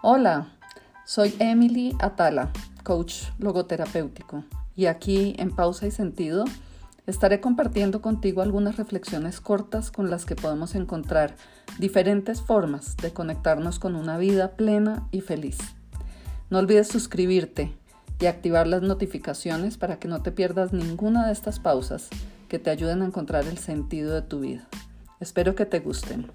Hola, soy Emily Atala, coach logoterapéutico, y aquí en Pausa y Sentido estaré compartiendo contigo algunas reflexiones cortas con las que podemos encontrar diferentes formas de conectarnos con una vida plena y feliz. No olvides suscribirte y activar las notificaciones para que no te pierdas ninguna de estas pausas que te ayuden a encontrar el sentido de tu vida. Espero que te gusten.